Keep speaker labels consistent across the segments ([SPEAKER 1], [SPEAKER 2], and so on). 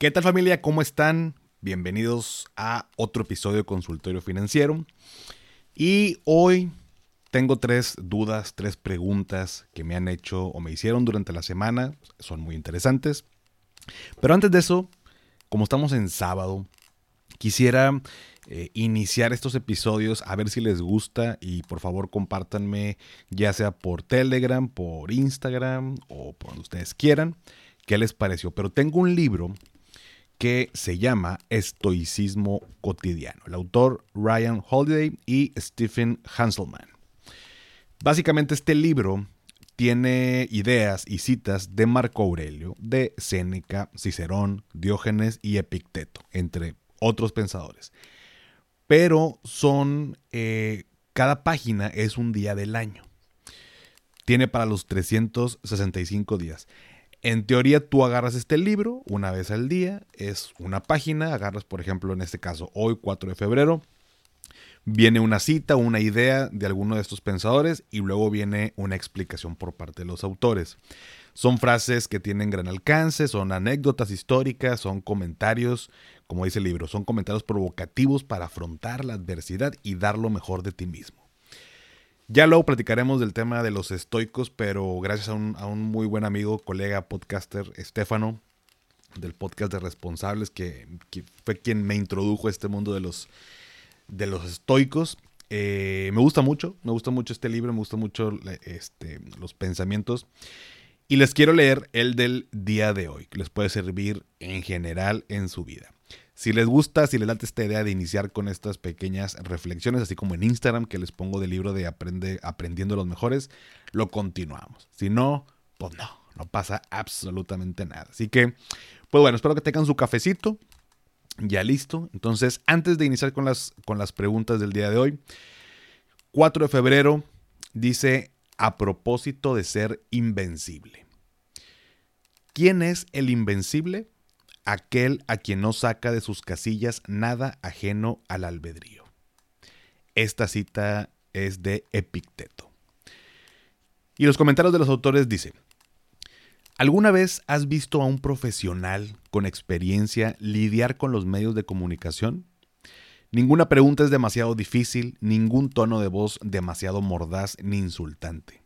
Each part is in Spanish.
[SPEAKER 1] ¿Qué tal familia? ¿Cómo están? Bienvenidos a otro episodio de Consultorio Financiero. Y hoy tengo tres dudas, tres preguntas que me han hecho o me hicieron durante la semana. Son muy interesantes. Pero antes de eso, como estamos en sábado, quisiera eh, iniciar estos episodios a ver si les gusta y por favor compártanme ya sea por Telegram, por Instagram o por donde ustedes quieran qué les pareció. Pero tengo un libro que se llama Estoicismo Cotidiano. El autor Ryan Holiday y Stephen Hanselman. Básicamente este libro tiene ideas y citas de Marco Aurelio, de Séneca, Cicerón, Diógenes y Epicteto, entre otros pensadores. Pero son, eh, cada página es un día del año. Tiene para los 365 días. En teoría tú agarras este libro una vez al día, es una página, agarras por ejemplo en este caso hoy 4 de febrero, viene una cita, una idea de alguno de estos pensadores y luego viene una explicación por parte de los autores. Son frases que tienen gran alcance, son anécdotas históricas, son comentarios, como dice el libro, son comentarios provocativos para afrontar la adversidad y dar lo mejor de ti mismo. Ya luego platicaremos del tema de los estoicos, pero gracias a un, muy buen amigo, colega, podcaster, Estefano, del podcast de Responsables, que, fue quien me introdujo a este mundo de los, de los estoicos. Eh, me gusta mucho, me gusta mucho este libro, me gusta mucho este, los pensamientos. Y les quiero leer el del día de hoy, que les puede servir en general en su vida. Si les gusta, si les late esta idea de iniciar con estas pequeñas reflexiones, así como en Instagram que les pongo del libro de Aprende, Aprendiendo los Mejores, lo continuamos. Si no, pues no, no pasa absolutamente nada. Así que, pues bueno, espero que tengan su cafecito. Ya listo. Entonces, antes de iniciar con las, con las preguntas del día de hoy, 4 de febrero dice, a propósito de ser invencible. ¿Quién es el invencible? Aquel a quien no saca de sus casillas nada ajeno al albedrío. Esta cita es de Epicteto. Y los comentarios de los autores dicen, ¿alguna vez has visto a un profesional con experiencia lidiar con los medios de comunicación? Ninguna pregunta es demasiado difícil, ningún tono de voz demasiado mordaz ni insultante.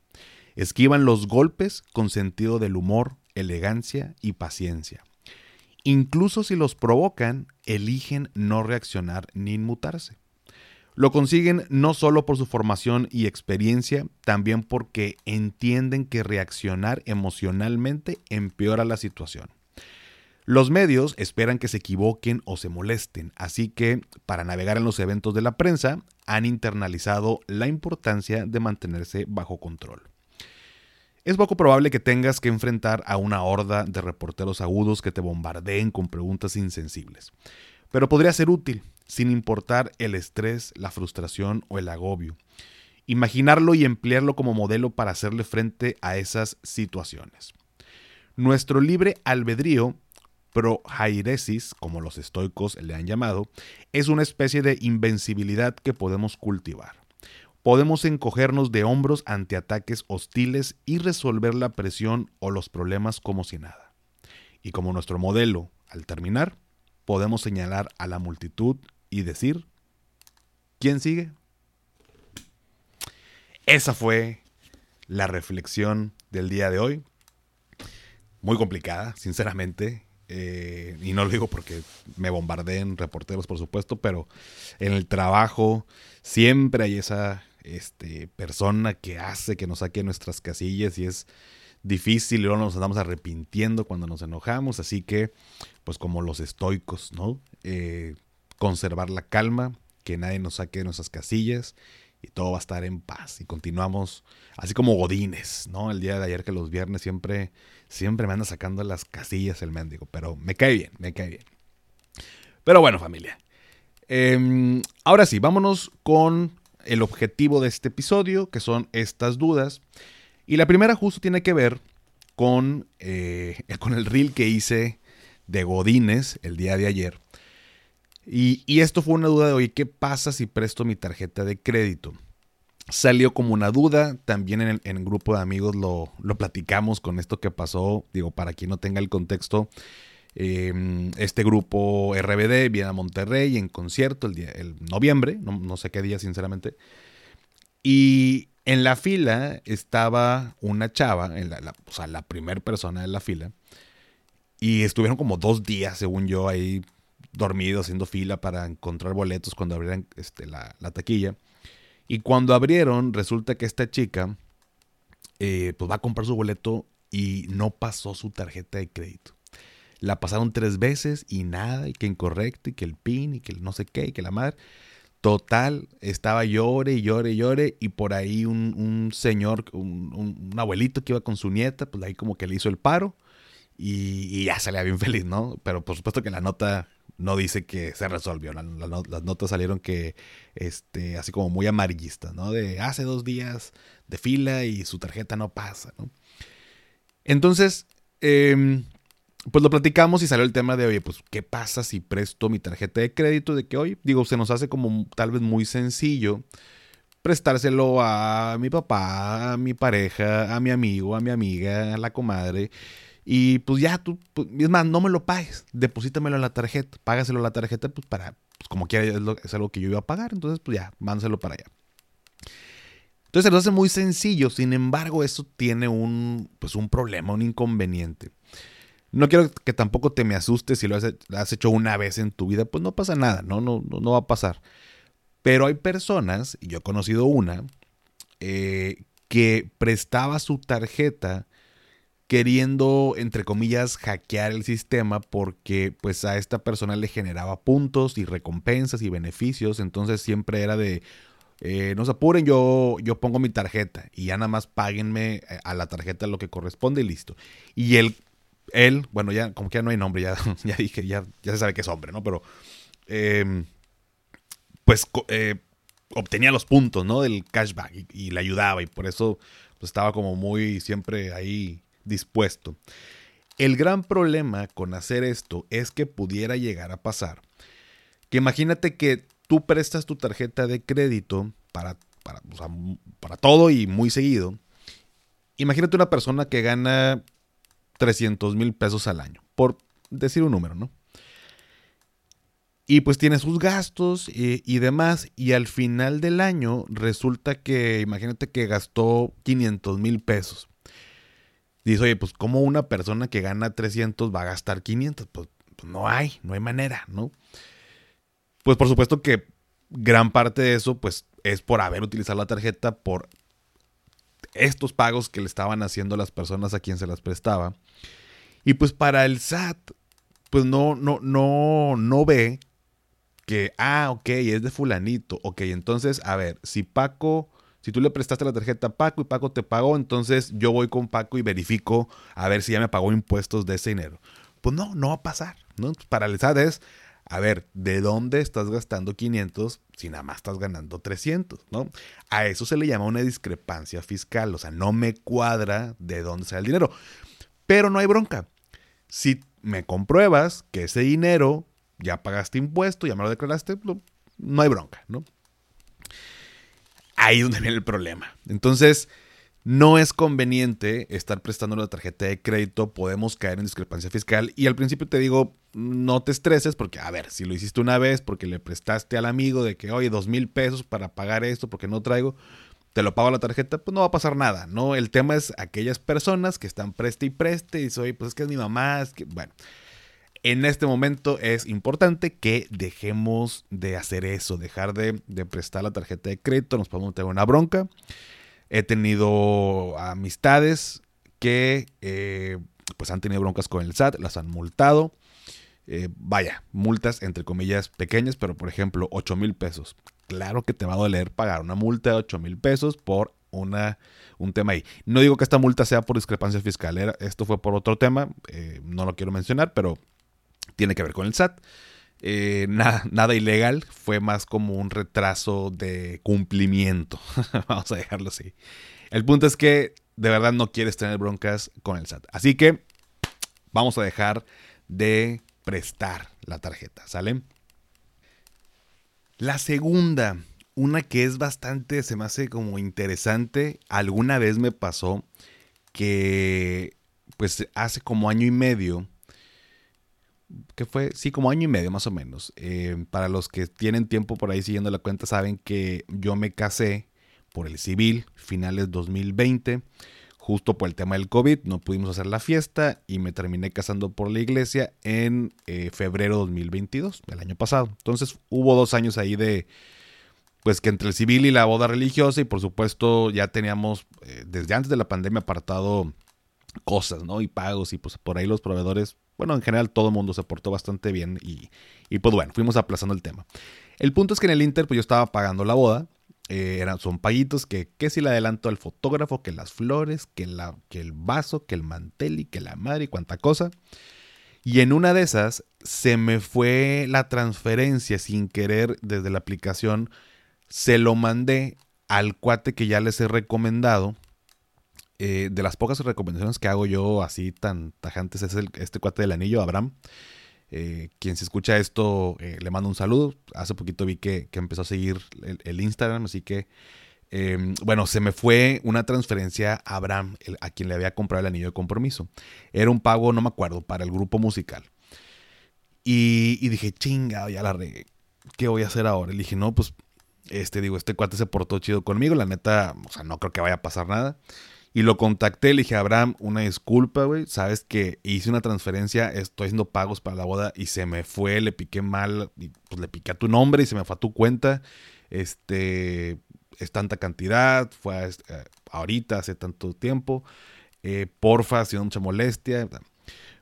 [SPEAKER 1] Esquivan los golpes con sentido del humor, elegancia y paciencia Incluso si los provocan, eligen no reaccionar ni inmutarse. Lo consiguen no solo por su formación y experiencia, también porque entienden que reaccionar emocionalmente empeora la situación. Los medios esperan que se equivoquen o se molesten, así que para navegar en los eventos de la prensa han internalizado la importancia de mantenerse bajo control. Es poco probable que tengas que enfrentar a una horda de reporteros agudos que te bombardeen con preguntas insensibles, pero podría ser útil, sin importar el estrés, la frustración o el agobio. Imaginarlo y emplearlo como modelo para hacerle frente a esas situaciones. Nuestro libre albedrío, prohairesis, como los estoicos le han llamado, es una especie de invencibilidad que podemos cultivar podemos encogernos de hombros ante ataques hostiles y resolver la presión o los problemas como si nada. Y como nuestro modelo, al terminar, podemos señalar a la multitud y decir, ¿quién sigue? Esa fue la reflexión del día de hoy. Muy complicada, sinceramente. Eh, y no lo digo porque me bombardeen reporteros, por supuesto, pero en el trabajo siempre hay esa este, persona que hace que nos saque nuestras casillas y es difícil y luego nos andamos arrepintiendo cuando nos enojamos, así que pues como los estoicos, ¿no? Eh, conservar la calma, que nadie nos saque de nuestras casillas y todo va a estar en paz y continuamos así como godines, ¿no? El día de ayer que los viernes siempre siempre me anda sacando las casillas el mendigo, pero me cae bien, me cae bien. Pero bueno, familia. Em, ahora sí, vámonos con el objetivo de este episodio, que son estas dudas. Y la primera justo tiene que ver con, eh, con el reel que hice de Godines el día de ayer. Y, esto fue una duda de, hoy ¿qué pasa si presto mi tarjeta de crédito? Salió como una duda, también en el, grupo de amigos lo, lo, platicamos con esto que pasó, digo, para quien no tenga el contexto, Em, este grupo RBD viene a Monterrey en concierto el, día, el noviembre, no, sé qué día sinceramente. Y en la fila estaba una chava, en la, o sea, la primera persona de la fila. Y estuvieron como dos días, según yo, ahí dormidos haciendo fila para encontrar boletos cuando abrieran este, la, taquilla. Y cuando abrieron, resulta que esta chica eh, pues va a comprar su boleto y no pasó su tarjeta de crédito. La pasaron tres veces y nada, y que incorrecto, y que el PIN, y que el no sé qué, y que la madre. Total, estaba llore y llore y llore, y por ahí un, señor, un, abuelito que iba con su nieta, pues ahí como que le hizo el paro, y, ya salía bien feliz, ¿no? Pero por supuesto que la nota no dice que se resolvió. las notas salieron que, este, así como muy amarillistas, ¿no? De hace dos días de fila y su tarjeta no pasa, ¿no? Entonces, em, pues lo platicamos y salió el tema de, oye, pues, ¿qué pasa si presto mi tarjeta de crédito? De que hoy, digo, se nos hace como tal vez muy sencillo prestárselo a mi papá, a mi pareja, a mi amigo, a mi amiga, a la comadre. Y pues ya tú, pues, es más, no me lo pagues, deposítamelo en la tarjeta, págaselo en la tarjeta, pues para, pues como quiera, es, es, algo que yo iba a pagar, entonces pues ya, mándaselo para allá. Entonces se lo hace muy sencillo, sin embargo, eso tiene un, pues un problema, un inconveniente. No quiero que tampoco te me asustes si lo has, hecho una vez en tu vida, pues no pasa nada, ¿no? No, no, va a pasar. Pero hay personas, y yo he conocido una, eh, que prestaba su tarjeta queriendo, entre comillas, hackear el sistema porque pues a esta persona le generaba puntos y recompensas y beneficios, entonces siempre era de, eh, no se apuren, yo, yo pongo mi tarjeta y ya nada más páguenme eh, a la tarjeta lo que corresponde y listo. Y él, él bueno, ya como que ya no hay nombre, ya, dije, ya, ya se sabe que es hombre, ¿no? Pero, em, pues eh, obtenía los puntos, ¿no? Del cashback y, le ayudaba y por eso pues, estaba como muy siempre ahí dispuesto. El gran problema con hacer esto es que pudiera llegar a pasar. Que imagínate que tú prestas tu tarjeta de crédito para, para, todo y muy seguido. Imagínate una persona que gana 300 mil pesos al año, por decir un número, ¿no? Y pues tiene sus gastos y, y, demás. Y al final del año resulta que, imagínate que gastó 500 mil pesos. Dice, oye, pues ¿cómo una persona que gana 300 va a gastar 500? Pues, pues no hay, no hay manera, ¿no? Pues por supuesto que gran parte de eso pues es por haber utilizado la tarjeta por estos pagos que le estaban haciendo las personas a quien se las prestaba. Y pues para el SAT pues no no no no ve que ah, ok, es de fulanito. Ok, entonces, a ver, si Paco si tú le prestaste la tarjeta a Paco y Paco te pagó, entonces yo voy con Paco y verifico a ver si ya me pagó impuestos de ese dinero. Pues no, no va a pasar. ¿no? Para el SAT es, a ver, ¿de dónde estás gastando 500 si nada más estás ganando 300? ¿no? A eso se le llama una discrepancia fiscal, o sea, no me cuadra de dónde sale el dinero. Pero no hay bronca. Si me compruebas que ese dinero ya pagaste impuesto, ya me lo declaraste, no hay bronca, ¿no? Ahí es donde viene el problema. Entonces, no es conveniente estar prestando la tarjeta de crédito, podemos caer en discrepancia fiscal. Y al principio te digo, no te estreses porque, a ver, si lo hiciste una vez porque le prestaste al amigo de que, oye, dos mil pesos para pagar esto porque no traigo, te lo pago la tarjeta, pues no va a pasar nada, ¿no? El tema es aquellas personas que están preste y preste y soy, pues es que es mi mamá, es que, bueno. En este momento es importante que dejemos de hacer eso, dejar de, de prestar la tarjeta de crédito, nos podemos tener una bronca. He tenido amistades que eh, pues han tenido broncas con el SAT, las han multado. Eh, vaya, multas entre comillas pequeñas, pero por ejemplo, 8 mil pesos. Claro que te va a doler pagar una multa de 8 mil pesos por una, un tema ahí. No digo que esta multa sea por discrepancia fiscal, esto fue por otro tema, eh, no lo quiero mencionar, pero tiene que ver con el SAT. Eh, nada, nada ilegal, fue más como un retraso de cumplimiento. Vamos a dejarlo así. El punto es que de verdad no quieres tener broncas con el SAT. Así que vamos a dejar de prestar la tarjeta, ¿sale? La segunda, una que es bastante, se me hace como interesante, alguna vez me pasó que pues hace como año y medio que fue, sí, como año y medio más o menos. Eh, para los que tienen tiempo por ahí siguiendo la cuenta, saben que yo me casé por el civil, finales 2020, justo por el tema del COVID, no pudimos hacer la fiesta y me terminé casando por la iglesia en eh, febrero 2022, el año pasado. Entonces hubo dos años ahí de, pues que entre el civil y la boda religiosa y por supuesto ya teníamos eh, desde antes de la pandemia apartado cosas, ¿no? Y pagos y pues por ahí los proveedores, bueno, en general todo el mundo se portó bastante bien y, pues bueno, fuimos aplazando el tema. El punto es que en el Inter pues yo estaba pagando la boda, eh, eran, son paguitos que, que si le adelanto al fotógrafo, que las flores, que, la, que el vaso, que el mantel y que la madre y cuánta cosa. Y en una de esas se me fue la transferencia sin querer desde la aplicación se lo mandé al cuate que ya les he recomendado. Eh, de las pocas recomendaciones que hago yo así tan tajantes es el, este cuate del anillo, Abraham. Eh, quien se escucha esto, eh, le mando un saludo. Hace poquito vi que, empezó a seguir el, Instagram, así que, em, bueno, se me fue una transferencia a Abraham, a quien le había comprado el anillo de compromiso. Era un pago, no me acuerdo, para el grupo musical. Y, dije, chinga, ya la regué. ¿Qué voy a hacer ahora? Y dije, no, pues este, digo, este cuate se portó chido conmigo. La neta, o sea, no creo que vaya a pasar nada. Y lo contacté, le dije, Abraham, una disculpa, güey. Sabes que hice una transferencia, estoy haciendo pagos para la boda y se me fue, le piqué mal, y pues le piqué a tu nombre y se me fue a tu cuenta. Este, es tanta cantidad, fue eh, ahorita, hace tanto tiempo. Eh, porfa, ha sido mucha molestia.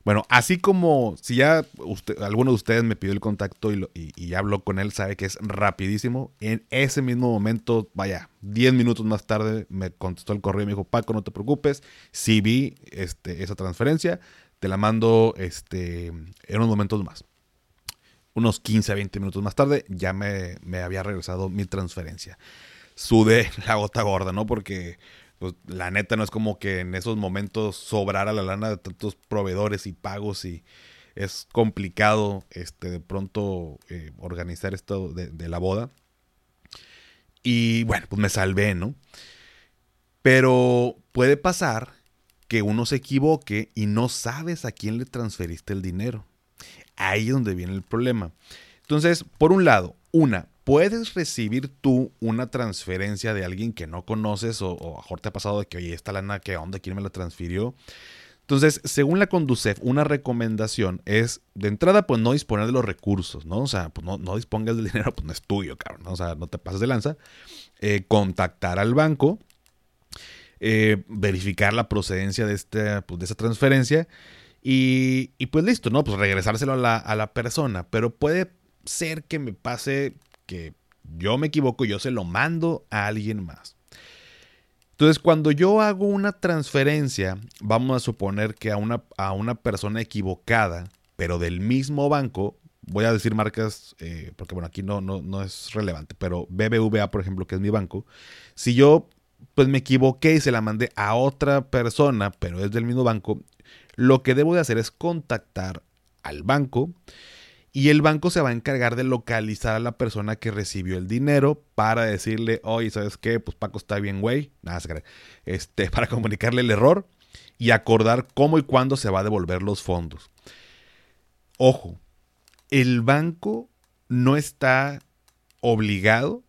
[SPEAKER 1] Bueno, así como si ya usted, alguno de ustedes me pidió el contacto y, y, habló con él, sabe que es rapidísimo. En ese mismo momento, vaya, 10 minutos más tarde me contestó el correo y me dijo, Paco, no te preocupes, si vi este, esa transferencia, te la mando este, en unos momentos más. Unos 15 a 20 minutos más tarde ya me, me había regresado mi transferencia. Sudé la gota gorda, ¿no? Porque pues la neta no es como que en esos momentos sobrara la lana de tantos proveedores y pagos y es complicado este, de pronto eh, organizar esto de, la boda. Y bueno, pues me salvé, ¿no? Pero puede pasar que uno se equivoque y no sabes a quién le transferiste el dinero. Ahí es donde viene el problema. Entonces, por un lado, una, puedes recibir tú una transferencia de alguien que no conoces o, o mejor te ha pasado de que, oye, esta lana, ¿qué onda? ¿Quién me la transfirió? Entonces, según la Conducef, una recomendación es, de entrada, pues no disponer de los recursos, ¿no? O sea, pues no, no dispongas del dinero, pues no es tuyo, cabrón, ¿no? O sea, no te pases de lanza. Eh, contactar al banco, eh, verificar la procedencia de, este, pues, de esa transferencia y, y, pues listo, ¿no? Pues regresárselo a la, a la persona. Pero puede ser que me pase yo me equivoco, yo se lo mando a alguien más. Entonces, cuando yo hago una transferencia, vamos a suponer que a una, a una persona equivocada, pero del mismo banco, voy a decir marcas, eh, porque bueno, aquí no, no, no es relevante, pero BBVA, por ejemplo, que es mi banco, si yo pues me equivoqué y se la mandé a otra persona, pero es del mismo banco, lo que debo de hacer es contactar al banco y el banco se va a encargar de localizar a la persona que recibió el dinero para decirle, oye, ¿sabes qué? Pues Paco está bien, güey. Nada, Este, para comunicarle el error y acordar cómo y cuándo se va a devolver los fondos. Ojo, el banco no está obligado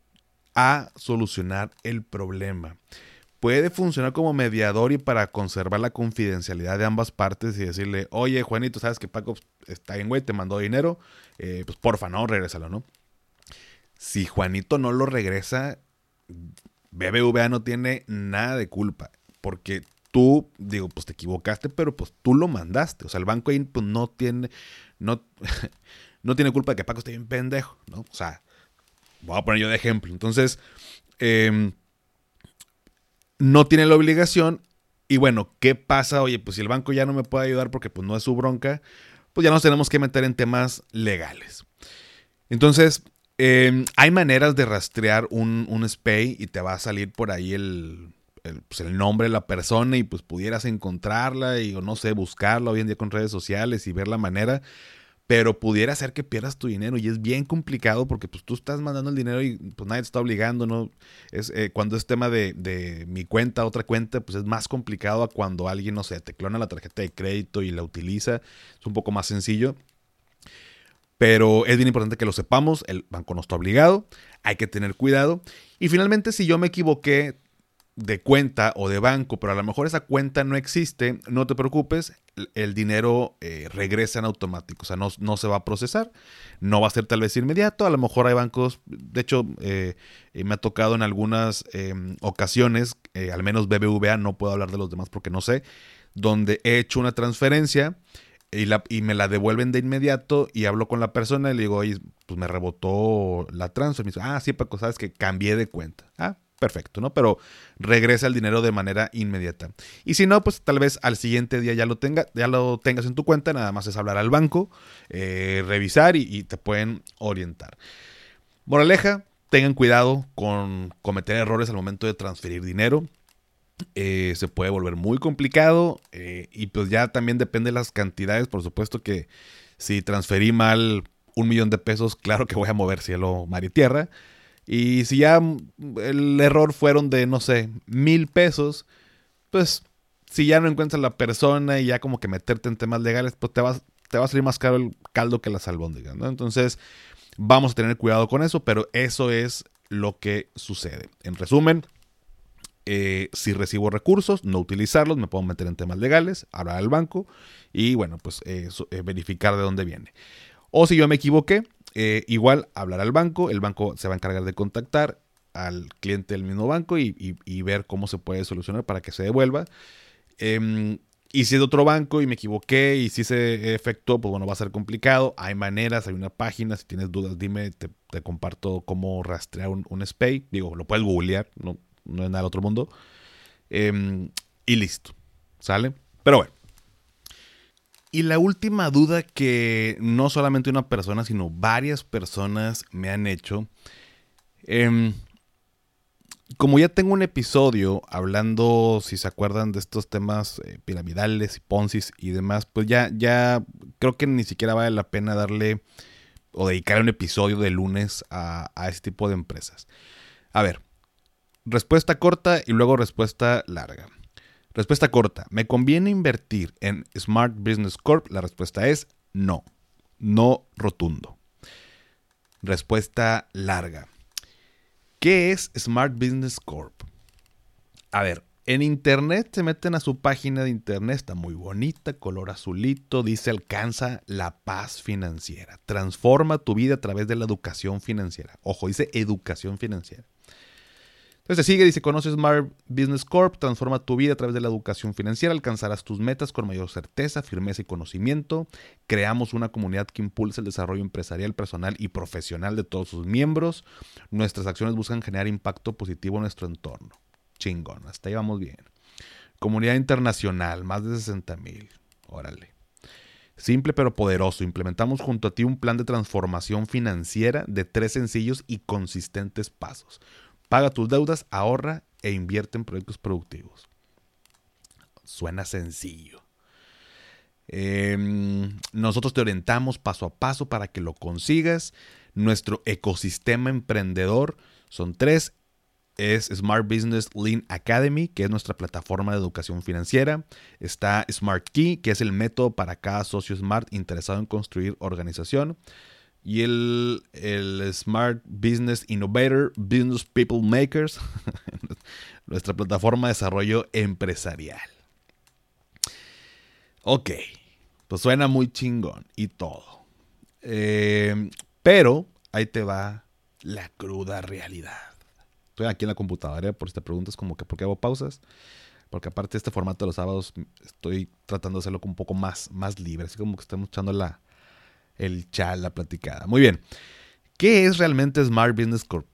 [SPEAKER 1] a solucionar el problema puede funcionar como mediador y para conservar la confidencialidad de ambas partes y decirle, oye, Juanito, sabes que Paco está bien, güey, te mandó dinero, eh, pues porfa, no, regrésalo, ¿no? Si Juanito no lo regresa, BBVA no tiene nada de culpa, porque tú, digo, pues te equivocaste, pero pues tú lo mandaste. O sea, el banco ahí pues, no tiene, no, no tiene culpa de que Paco esté bien pendejo, ¿no? O sea, voy a poner yo de ejemplo. Entonces, eh, no tiene la obligación. Y bueno, ¿qué pasa? Oye, pues si el banco ya no me puede ayudar porque pues no es su bronca, pues ya nos tenemos que meter en temas legales. Entonces, em, hay maneras de rastrear un, un SPAY y te va a salir por ahí el, pues el, nombre de la persona y pues pudieras encontrarla y o no sé, buscarla hoy en día con redes sociales y ver la manera pero pudiera ser que pierdas tu dinero y es bien complicado porque pues tú estás mandando el dinero y pues nadie te está obligando, ¿no? Es, eh, cuando es tema de, de, mi cuenta, otra cuenta, pues es más complicado a cuando alguien, no sé, te clona la tarjeta de crédito y la utiliza, es un poco más sencillo. Pero es bien importante que lo sepamos, el banco no está obligado, hay que tener cuidado. Y finalmente, si yo me equivoqué de cuenta o de banco, pero a lo mejor esa cuenta no existe, no te preocupes, el dinero eh, regresa en automático, o sea, no, no, se va a procesar, no va a ser tal vez inmediato, a lo mejor hay bancos, de hecho, eh, me ha tocado en algunas em, ocasiones, eh, al menos BBVA, no puedo hablar de los demás porque no sé, donde he hecho una transferencia y, la, y me la devuelven de inmediato y hablo con la persona y le digo, oye, pues me rebotó la transfer, me dice, ah, sí, Paco, sabes que cambié de cuenta, ah, perfecto, ¿no? Pero regresa el dinero de manera inmediata. Y si no, pues tal vez al siguiente día ya lo, tenga, ya lo tengas en tu cuenta, nada más es hablar al banco, eh, revisar y, te pueden orientar. Moraleja, tengan cuidado con cometer errores al momento de transferir dinero. Eh, se puede volver muy complicado eh, y pues ya también depende de las cantidades. Por supuesto que si transferí mal un millón de pesos, claro que voy a mover cielo, mar y tierra. Y si ya el error fueron de, no sé, mil pesos, pues si ya no encuentras la persona y ya como que meterte en temas legales, pues te, vas, te va a salir más caro el caldo que las albóndigas. Entonces, vamos a tener cuidado con eso, pero eso es lo que sucede. En resumen, eh, si recibo recursos, no utilizarlos, me puedo meter en temas legales, hablar al banco y bueno, pues eh, verificar de dónde viene. O si yo me equivoqué, eh, igual hablar al banco, el banco se va a encargar de contactar al cliente del mismo banco y, ver cómo se puede solucionar para que se devuelva. Em, y si es de otro banco y me equivoqué y si se efectuó, pues bueno, va a ser complicado. Hay maneras, hay una página. Si tienes dudas, dime, te, comparto cómo rastrear un, un, SPAY. Digo, lo puedes googlear, no, no es nada del otro mundo. Em, y listo, ¿sale? Pero bueno. Y la última duda que no solamente una persona, sino varias personas me han hecho. Em, como ya tengo un episodio hablando, si se acuerdan de estos temas eh, piramidales y poncis y demás, pues ya, ya creo que ni siquiera vale la pena darle o dedicar un episodio de lunes a, a este tipo de empresas. A ver, respuesta corta y luego respuesta larga. Respuesta corta. ¿Me conviene invertir en Smart Business Corp? La respuesta es no. No rotundo. Respuesta larga. ¿Qué es Smart Business Corp? A ver, en internet se meten a su página de internet, está muy bonita, color azulito, dice alcanza la paz financiera. Transforma tu vida a través de la educación financiera. Ojo, dice educación financiera. Entonces sigue, dice, conoce Smart Business Corp, transforma tu vida a través de la educación financiera, alcanzarás tus metas con mayor certeza, firmeza y conocimiento. Creamos una comunidad que impulsa el desarrollo empresarial, personal y profesional de todos sus miembros. Nuestras acciones buscan generar impacto positivo en nuestro entorno. Chingón, hasta ahí vamos bien. Comunidad internacional, más de 60 mil. Órale. Simple pero poderoso. Implementamos junto a ti un plan de transformación financiera de tres sencillos y consistentes pasos. Paga tus deudas, ahorra e invierte en proyectos productivos. Suena sencillo. Em, nosotros te orientamos paso a paso para que lo consigas. Nuestro ecosistema emprendedor son tres. Es Smart Business Lean Academy, que es nuestra plataforma de educación financiera. Está Smart Key, que es el método para cada socio Smart interesado en construir organización y el, Smart Business Innovator, Business People Makers, nuestra plataforma de desarrollo empresarial. Ok, pues suena muy chingón y todo. Eh, pero ahí te va la cruda realidad. Estoy aquí en la computadora, por si te preguntas como que por qué hago pausas. Porque aparte de este formato de los sábados, estoy tratando de hacerlo un poco más, más libre. Así como que estamos echando la, el chat, la platicada. Muy bien. ¿Qué es realmente Smart Business Corp?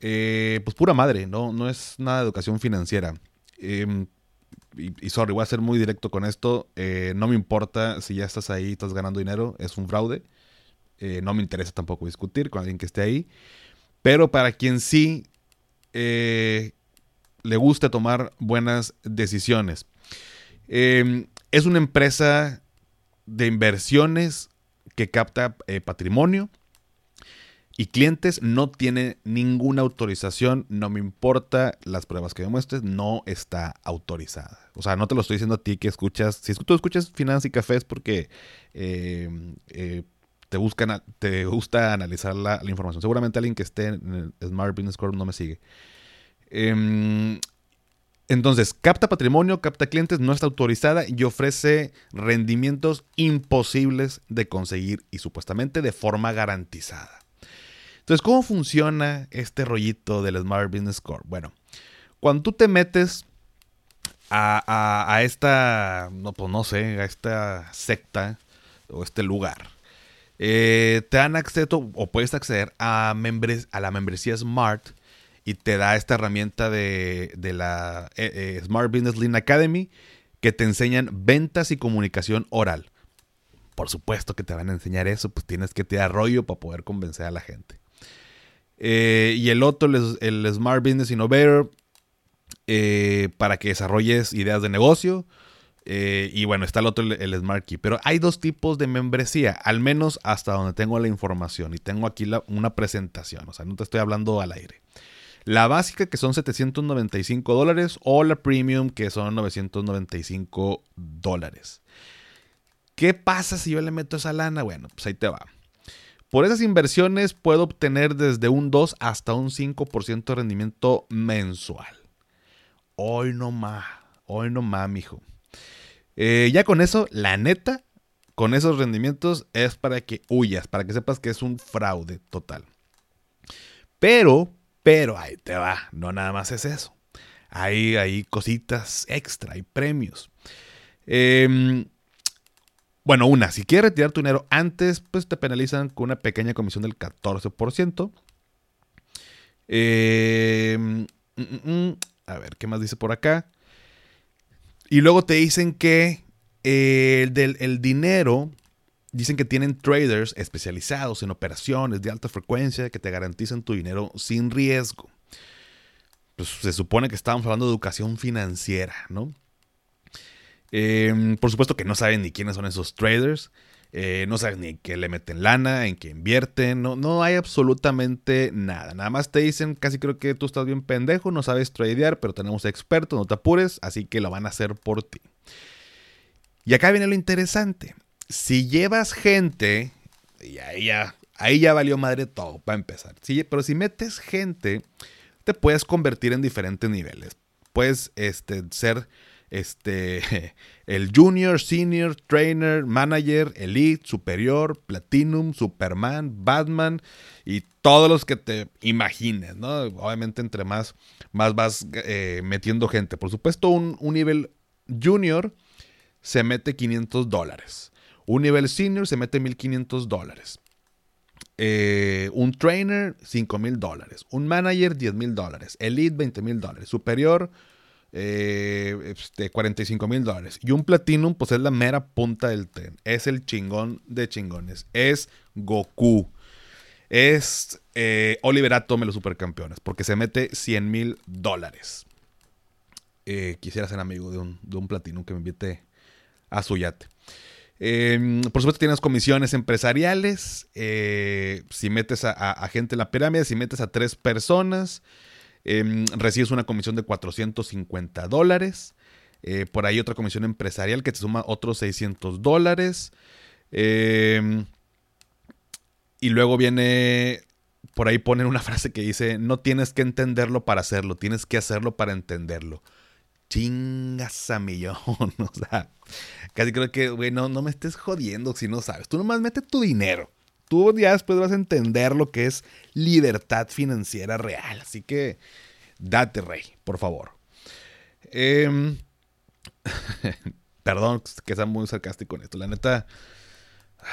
[SPEAKER 1] Eh, pues pura madre, ¿no? No es nada de educación financiera. Em, y, sorry, voy a ser muy directo con esto. Eh, no me importa si ya estás ahí, estás ganando dinero, es un fraude. Eh, no me interesa tampoco discutir con alguien que esté ahí. Pero para quien sí le gusta tomar buenas decisiones. Em, es una empresa de inversiones que capta eh, patrimonio y clientes no tiene ninguna autorización, no me importa las pruebas que demuestres, no está autorizada. O sea, no te lo estoy diciendo a ti que escuchas, si tú escuchas Finanzas y Cafés porque eh, eh, te, buscan, te gusta analizar la, información. Seguramente alguien que esté en el Smart Business Corp no me sigue. Em, entonces, capta patrimonio, capta clientes, no está autorizada y ofrece rendimientos imposibles de conseguir y supuestamente de forma garantizada. Entonces, ¿cómo funciona este rollito del Smart Business Corp? Bueno, cuando tú te metes a, esta, no, pues no sé, a esta secta o este lugar, eh, te dan acceso o puedes acceder a, a la membresía Smart y te da esta herramienta de, la eh, eh, Smart Business Lean Academy que te enseñan ventas y comunicación oral. Por supuesto que te van a enseñar eso, pues tienes que tirar rollo para poder convencer a la gente. Eh, y el otro, el, Smart Business Innovator, para que desarrolles ideas de negocio. y bueno, está el otro, el, Smart Key. Pero hay dos tipos de membresía, al menos hasta donde tengo la información. Y tengo aquí una presentación, o sea, no te estoy hablando al aire. La básica que son 795 dólares o la premium que son 995 dólares. ¿Qué pasa si yo le meto esa lana? Bueno, pues ahí te va. Por esas inversiones puedo obtener desde un 2 hasta un 5% de rendimiento mensual. Hoy no más, hoy no más, mijo. Eh, ya con eso, la neta, con esos rendimientos es para que huyas, para que sepas que es un fraude total. Pero, pero ahí te va, no nada más es eso. Hay, hay cositas extra, hay premios. Em, bueno, una, si quieres retirar tu dinero antes, pues te penalizan con una pequeña comisión del 14%. Em, mm, mm, mm, a ver, ¿qué más dice por acá? Y luego te dicen que el, del, el dinero Dicen que tienen traders especializados en operaciones de alta frecuencia que te garantizan tu dinero sin riesgo. Pues se supone que estábamos hablando de educación financiera, ¿no? Em, por supuesto que no saben ni quiénes son esos traders. Eh, no saben ni qué le meten lana, en qué invierten. No, no hay absolutamente nada. Nada más te dicen, casi creo que tú estás bien pendejo, no sabes tradear, pero tenemos expertos, no te apures, así que lo van a hacer por ti. Y acá viene lo interesante si llevas gente, y ahí ya, ahí ya valió madre todo, para empezar. Pero si metes gente, te puedes convertir en diferentes niveles. Puedes este, ser este, el junior, senior, trainer, manager, elite, superior, platinum, superman, batman y todos los que te imagines, ¿no? Obviamente entre más, más vas eh, metiendo gente. Por supuesto, un, un nivel junior se mete 500 dólares. Un nivel senior se mete 1.500 dólares. Eh, un trainer, 5 mil dólares. Un manager, 10 mil dólares. Elite, 20 mil dólares. Superior, eh, este, 45 mil dólares. Y un Platinum, pues es la mera punta del tren. Es el chingón de chingones. Es Goku. Es eh, Oliver Atom los supercampeones. Porque se mete 100 mil dólares. Eh, quisiera ser amigo de un, de un Platinum que me invite a su yate. Em, por supuesto tienes comisiones empresariales. Eh, si metes a, gente en la pirámide, si metes a tres personas, em, recibes una comisión de 450 dólares. Eh, por ahí otra comisión empresarial que te suma otros 600 dólares. Em, y luego viene, por ahí ponen una frase que dice, no tienes que entenderlo para hacerlo, tienes que hacerlo para entenderlo chingas a millón. o sea, casi creo que, güey, no, me estés jodiendo si no sabes. Tú nomás mete tu dinero. Tú ya después vas a entender lo que es libertad financiera real. Así que date, rey, por favor. Em, perdón que sea muy sarcástico con esto. La neta,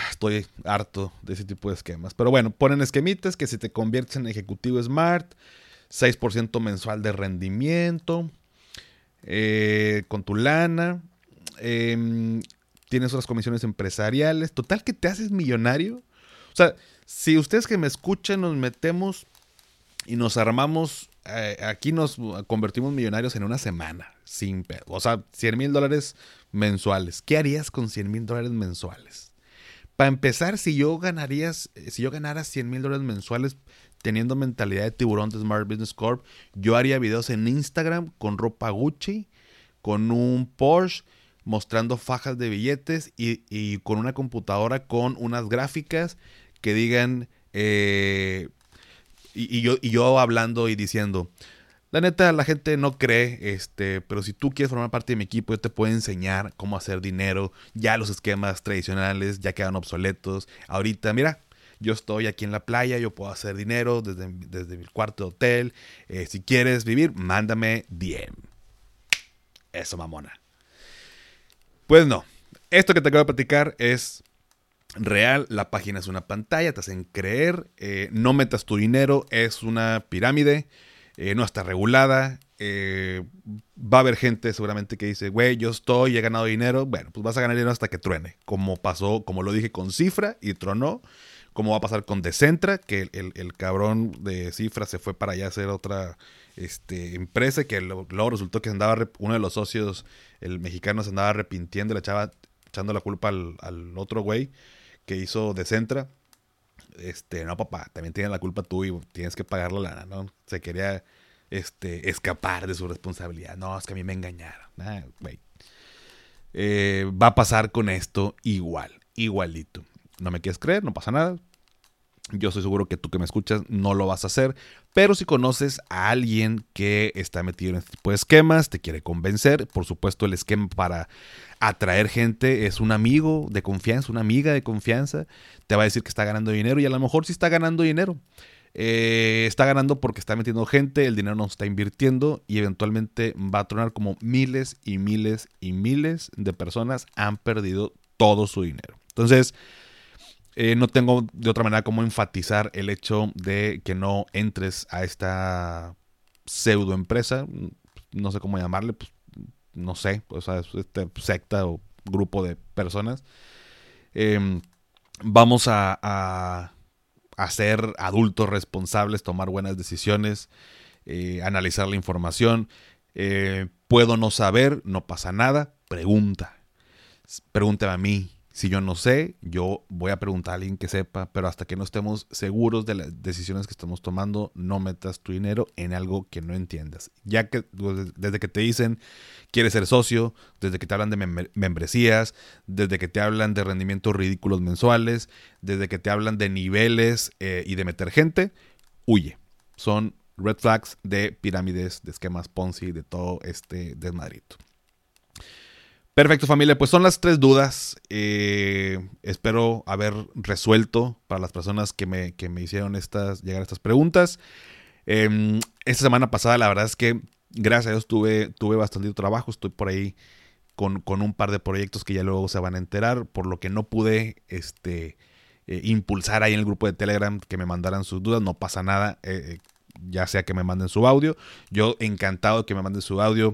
[SPEAKER 1] estoy harto de ese tipo de esquemas. Pero bueno, ponen esquemitas que si te conviertes en ejecutivo smart, 6% mensual de rendimiento, eh, con tu lana, em, tienes otras comisiones empresariales, total que te haces millonario. O sea, si ustedes que me escuchan nos metemos y nos armamos, eh, aquí nos convertimos millonarios en una semana, sin O sea, 100 mil dólares mensuales. ¿Qué harías con 100 mil dólares mensuales? Para empezar, si yo ganarías, si yo ganara 100 mil dólares mensuales, teniendo mentalidad de tiburón de Smart Business Corp, yo haría videos en Instagram con ropa Gucci, con un Porsche mostrando fajas de billetes y, con una computadora con unas gráficas que digan, eh, y, yo, y yo hablando y diciendo, la neta, la gente no cree, este, pero si tú quieres formar parte de mi equipo, yo te puedo enseñar cómo hacer dinero. Ya los esquemas tradicionales ya quedan obsoletos. Ahorita, mira, yo estoy aquí en la playa, yo puedo hacer dinero desde, desde mi cuarto de hotel. Eh, si quieres vivir, mándame DM. Eso, mamona. Pues no. Esto que te acabo de platicar es real. La página es una pantalla, te hacen creer. Eh, no metas tu dinero, es una pirámide. Eh, no está regulada. Va a haber gente seguramente que dice, güey, yo estoy, he ganado dinero. Bueno, pues vas a ganar dinero hasta que truene. Como pasó, como lo dije con Cifra y tronó. Como va a pasar con Decentra, que el, cabrón de Cifra se fue para allá a hacer otra este, empresa, que luego resultó que andaba, uno de los socios, el mexicano, se andaba arrepintiendo, le echaba echando la culpa al, al otro güey que hizo Decentra este, no, papá, también tiene la culpa tú y tienes que pagar la lana, ¿no? Se quería este, escapar de su responsabilidad. No, es que a mí me engañaron. Ah, eh, va a pasar con esto igual, igualito. No me quieres creer, no pasa nada. Yo estoy seguro que tú que me escuchas no lo vas a hacer, pero si conoces a alguien que está metido en este tipo de esquemas, te quiere convencer, por supuesto el esquema para atraer gente es un amigo de confianza, una amiga de confianza, te va a decir que está ganando dinero y a lo mejor sí está ganando dinero. Eh, está ganando porque está metiendo gente, el dinero no está invirtiendo y eventualmente va a tronar como miles y miles y miles de personas han perdido todo su dinero. Entonces, eh, no tengo de otra manera como enfatizar el hecho de que no entres a esta pseudo empresa, no sé cómo llamarle, pues no sé, o sea, este secta o grupo de personas. Em, vamos a, a, ser adultos responsables, tomar buenas decisiones, eh, analizar la información. Eh, puedo no saber, no pasa nada, pregunta. Pregúntame a mí, si yo no sé, yo voy a preguntar a alguien que sepa, pero hasta que no estemos seguros de las decisiones que estamos tomando, no metas tu dinero en algo que no entiendas. Ya que pues, desde que te dicen quieres ser socio, desde que te hablan de membresías, desde que te hablan de rendimientos ridículos mensuales, desde que te hablan de niveles eh, y de meter gente, huye. Son red flags de pirámides, de esquemas Ponzi, de todo este desmadrito. Perfecto familia, pues son las tres dudas. Eh, espero haber resuelto para las personas que me, me hicieron llegar a estas preguntas. Em, esta semana pasada la verdad es que gracias a Dios tuve, tuve bastante trabajo. Estoy por ahí con, un par de proyectos que ya luego se van a enterar, por lo que no pude este, eh, impulsar ahí en el grupo de Telegram que me mandaran sus dudas. No pasa nada, eh, ya sea que me manden su audio. Yo encantado de que me manden su audio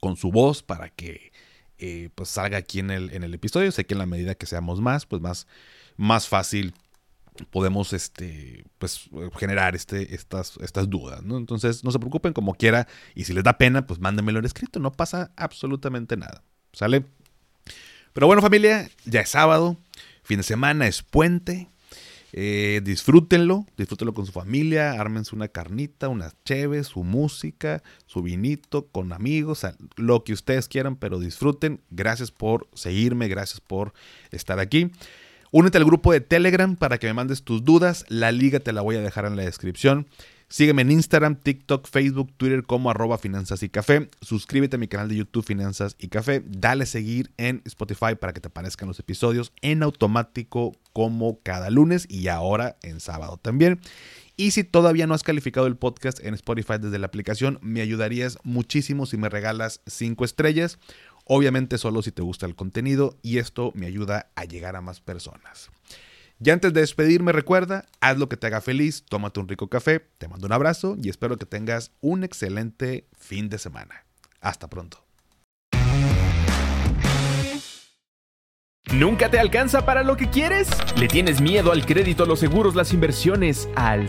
[SPEAKER 1] con su voz para que eh, pues salga aquí en el, en el episodio. Sé que en la medida que seamos más, pues más, más fácil podemos este, pues, generar este, estas, estas dudas. ¿no? Entonces, no se preocupen como quiera. Y si les da pena, pues mándenmelo en escrito. No pasa absolutamente nada. ¿Sale? Pero bueno, familia, ya es sábado. Fin de semana es puente. Eh, disfrútenlo, disfrútenlo con su familia, ármense una carnita, unas cheves, su música, su vinito, con amigos, lo que ustedes quieran, pero disfruten. Gracias por seguirme, gracias por estar aquí. Únete al grupo de Telegram para que me mandes tus dudas. La liga te la voy a dejar en la descripción. Sígueme en Instagram, TikTok, Facebook, Twitter como arroba finanzas y café. Suscríbete a mi canal de YouTube Finanzas y Café. Dale seguir en Spotify para que te aparezcan los episodios en automático como cada lunes y ahora en sábado también. Y si todavía no has calificado el podcast en Spotify desde la aplicación, me ayudarías muchísimo si me regalas 5 estrellas. Obviamente solo si te gusta el contenido y esto me ayuda a llegar a más personas. Y antes de despedirme, recuerda, haz lo que te haga feliz, tómate un rico café, te mando un abrazo y espero que tengas un excelente fin de semana. Hasta pronto.
[SPEAKER 2] ¿Nunca te alcanza para lo que quieres? ¿Le tienes miedo al crédito, los seguros, las inversiones, al